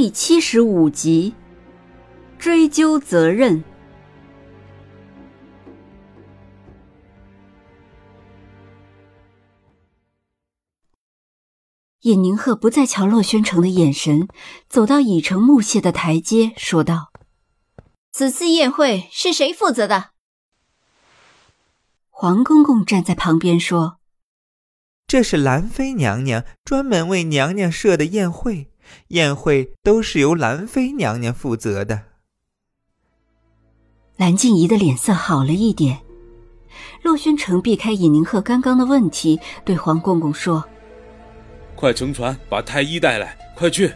第七十五集，追究责任。尹宁鹤不再瞧洛宣城的眼神，走到已成木屑的台阶，说道：“此次宴会是谁负责的？”黄公公站在旁边说：“这是兰妃娘娘专门为娘娘设的宴会。”宴会都是由兰妃娘娘负责的。蓝静怡的脸色好了一点。洛宣城避开尹宁鹤刚刚的问题，对黄公公说：“快乘船把太医带来，快去！”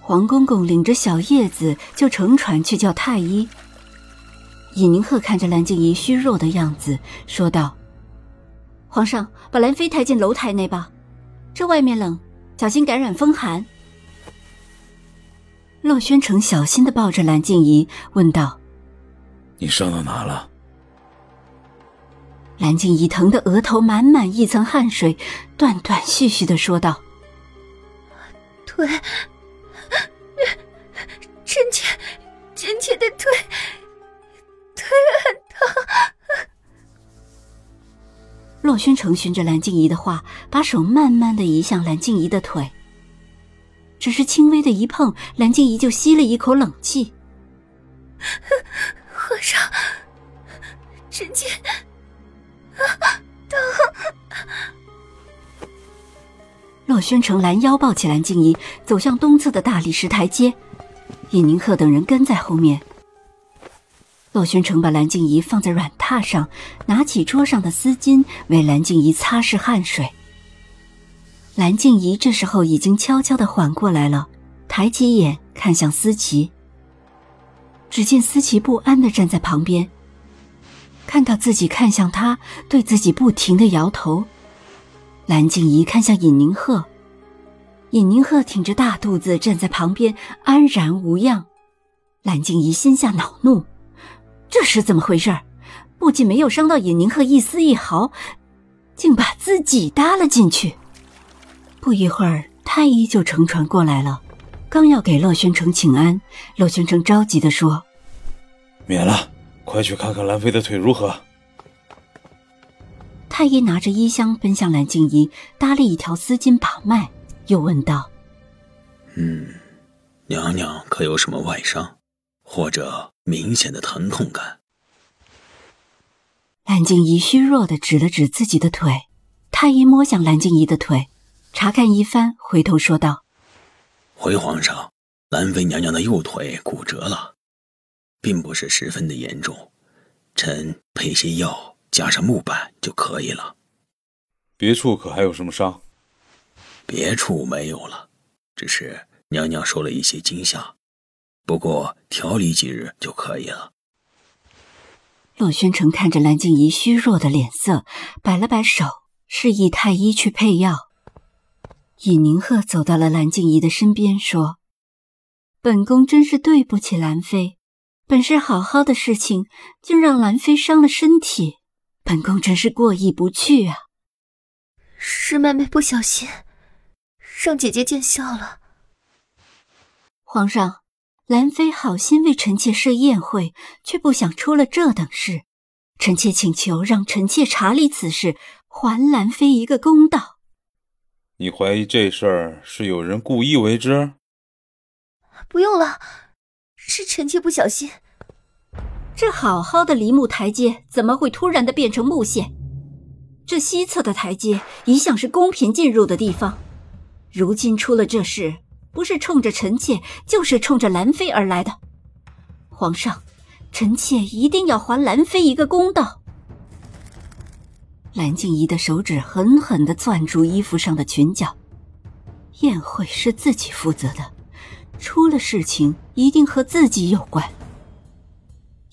黄公公领着小叶子就乘船去叫太医。尹宁鹤看着蓝静怡虚弱的样子，说道：“皇上，把兰妃抬进楼台内吧，这外面冷。”小心感染风寒。洛宣城小心的抱着蓝静怡，问道：“你伤到哪了？”蓝静怡疼得额头满满一层汗水，断断续续的说道：“腿，洛轩城循着蓝静怡的话，把手慢慢的移向蓝静怡的腿。只是轻微的一碰，蓝静怡就吸了一口冷气。皇上，臣妾疼。洛轩城拦腰抱起蓝静怡，走向东侧的大理石台阶。尹宁鹤等人跟在后面。洛宣城把蓝静怡放在软榻上，拿起桌上的丝巾为蓝静怡擦拭汗水。蓝静怡这时候已经悄悄的缓过来了，抬起眼看向思琪。只见思琪不安的站在旁边，看到自己看向他，对自己不停的摇头。蓝静怡看向尹宁鹤，尹宁鹤挺着大肚子站在旁边，安然无恙。蓝静怡心下恼怒。这是怎么回事？不仅没有伤到尹宁鹤一丝一毫，竟把自己搭了进去。不一会儿，太医就乘船过来了，刚要给洛宣城请安，洛宣城着急地说：“免了，快去看看兰妃的腿如何。”太医拿着衣箱奔向蓝静怡，搭了一条丝巾把脉，又问道：“嗯，娘娘可有什么外伤，或者？”明显的疼痛感。蓝静怡虚弱的指了指自己的腿，太医摸向蓝静怡的腿，查看一番，回头说道：“回皇上，兰妃娘娘的右腿骨折了，并不是十分的严重，臣配些药，加上木板就可以了。别处可还有什么伤？别处没有了，只是娘娘受了一些惊吓。”不过调理几日就可以了。洛宣城看着蓝静怡虚弱的脸色，摆了摆手，示意太医去配药。尹宁鹤走到了蓝静怡的身边，说：“本宫真是对不起兰妃，本是好好的事情，竟让兰妃伤了身体，本宫真是过意不去啊。”是妹妹不小心，让姐姐见笑了。皇上。兰妃好心为臣妾设宴会，却不想出了这等事。臣妾请求让臣妾查理此事，还兰妃一个公道。你怀疑这事儿是有人故意为之？不用了，是臣妾不小心。这好好的梨木台阶，怎么会突然的变成木屑？这西侧的台阶一向是宫嫔进入的地方，如今出了这事。不是冲着臣妾，就是冲着兰妃而来的。皇上，臣妾一定要还兰妃一个公道。蓝静怡的手指狠狠的攥住衣服上的裙角。宴会是自己负责的，出了事情一定和自己有关。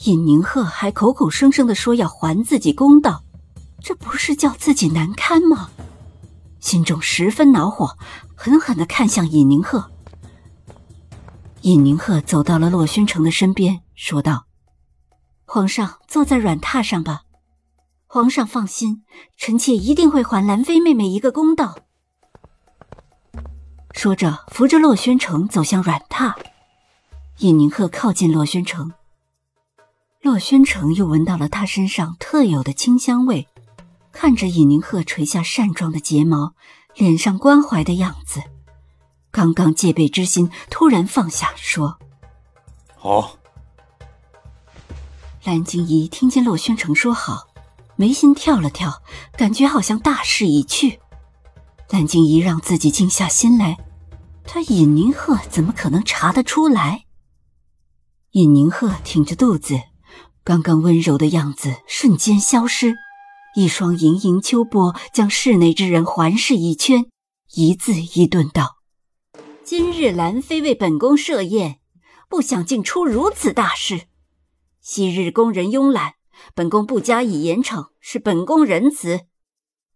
尹宁鹤还口口声声的说要还自己公道，这不是叫自己难堪吗？心中十分恼火，狠狠的看向尹宁鹤。尹宁鹤走到了洛宣城的身边，说道：“皇上，坐在软榻上吧。皇上放心，臣妾一定会还兰妃妹妹一个公道。”说着，扶着洛宣城走向软榻。尹宁鹤靠近洛宣城，洛宣城又闻到了他身上特有的清香味。看着尹宁鹤垂下扇状的睫毛，脸上关怀的样子，刚刚戒备之心突然放下，说：“好。”蓝静怡听见洛宣城说好，眉心跳了跳，感觉好像大势已去。蓝静怡让自己静下心来，他尹宁鹤怎么可能查得出来？尹宁鹤挺着肚子，刚刚温柔的样子瞬间消失。一双盈盈秋波将室内之人环视一圈，一字一顿道：“今日兰妃为本宫设宴，不想竟出如此大事。昔日宫人慵懒，本宫不加以严惩，是本宫仁慈。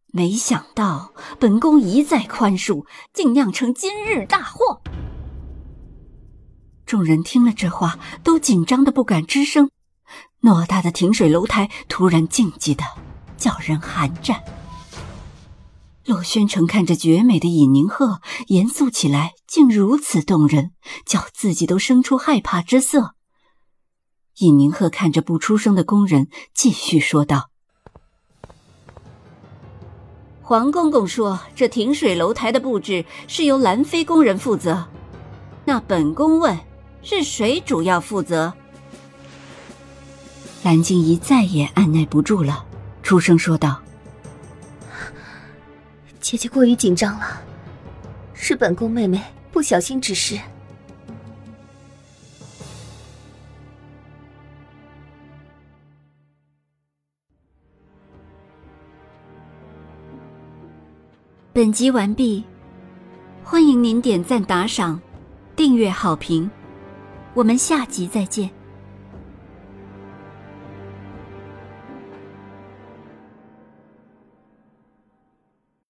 没想到本宫一再宽恕，竟酿成今日大祸。”众人听了这话，都紧张的不敢吱声。偌大的停水楼台突然静寂的。叫人寒战。洛宣城看着绝美的尹宁鹤，严肃起来，竟如此动人，叫自己都生出害怕之色。尹宁鹤看着不出声的宫人，继续说道：“黄公公说，这停水楼台的布置是由兰妃宫人负责。那本宫问，是谁主要负责？”蓝静怡再也按耐不住了。出声说道：“姐姐过于紧张了，是本宫妹妹不小心指示。”本集完毕，欢迎您点赞、打赏、订阅、好评，我们下集再见。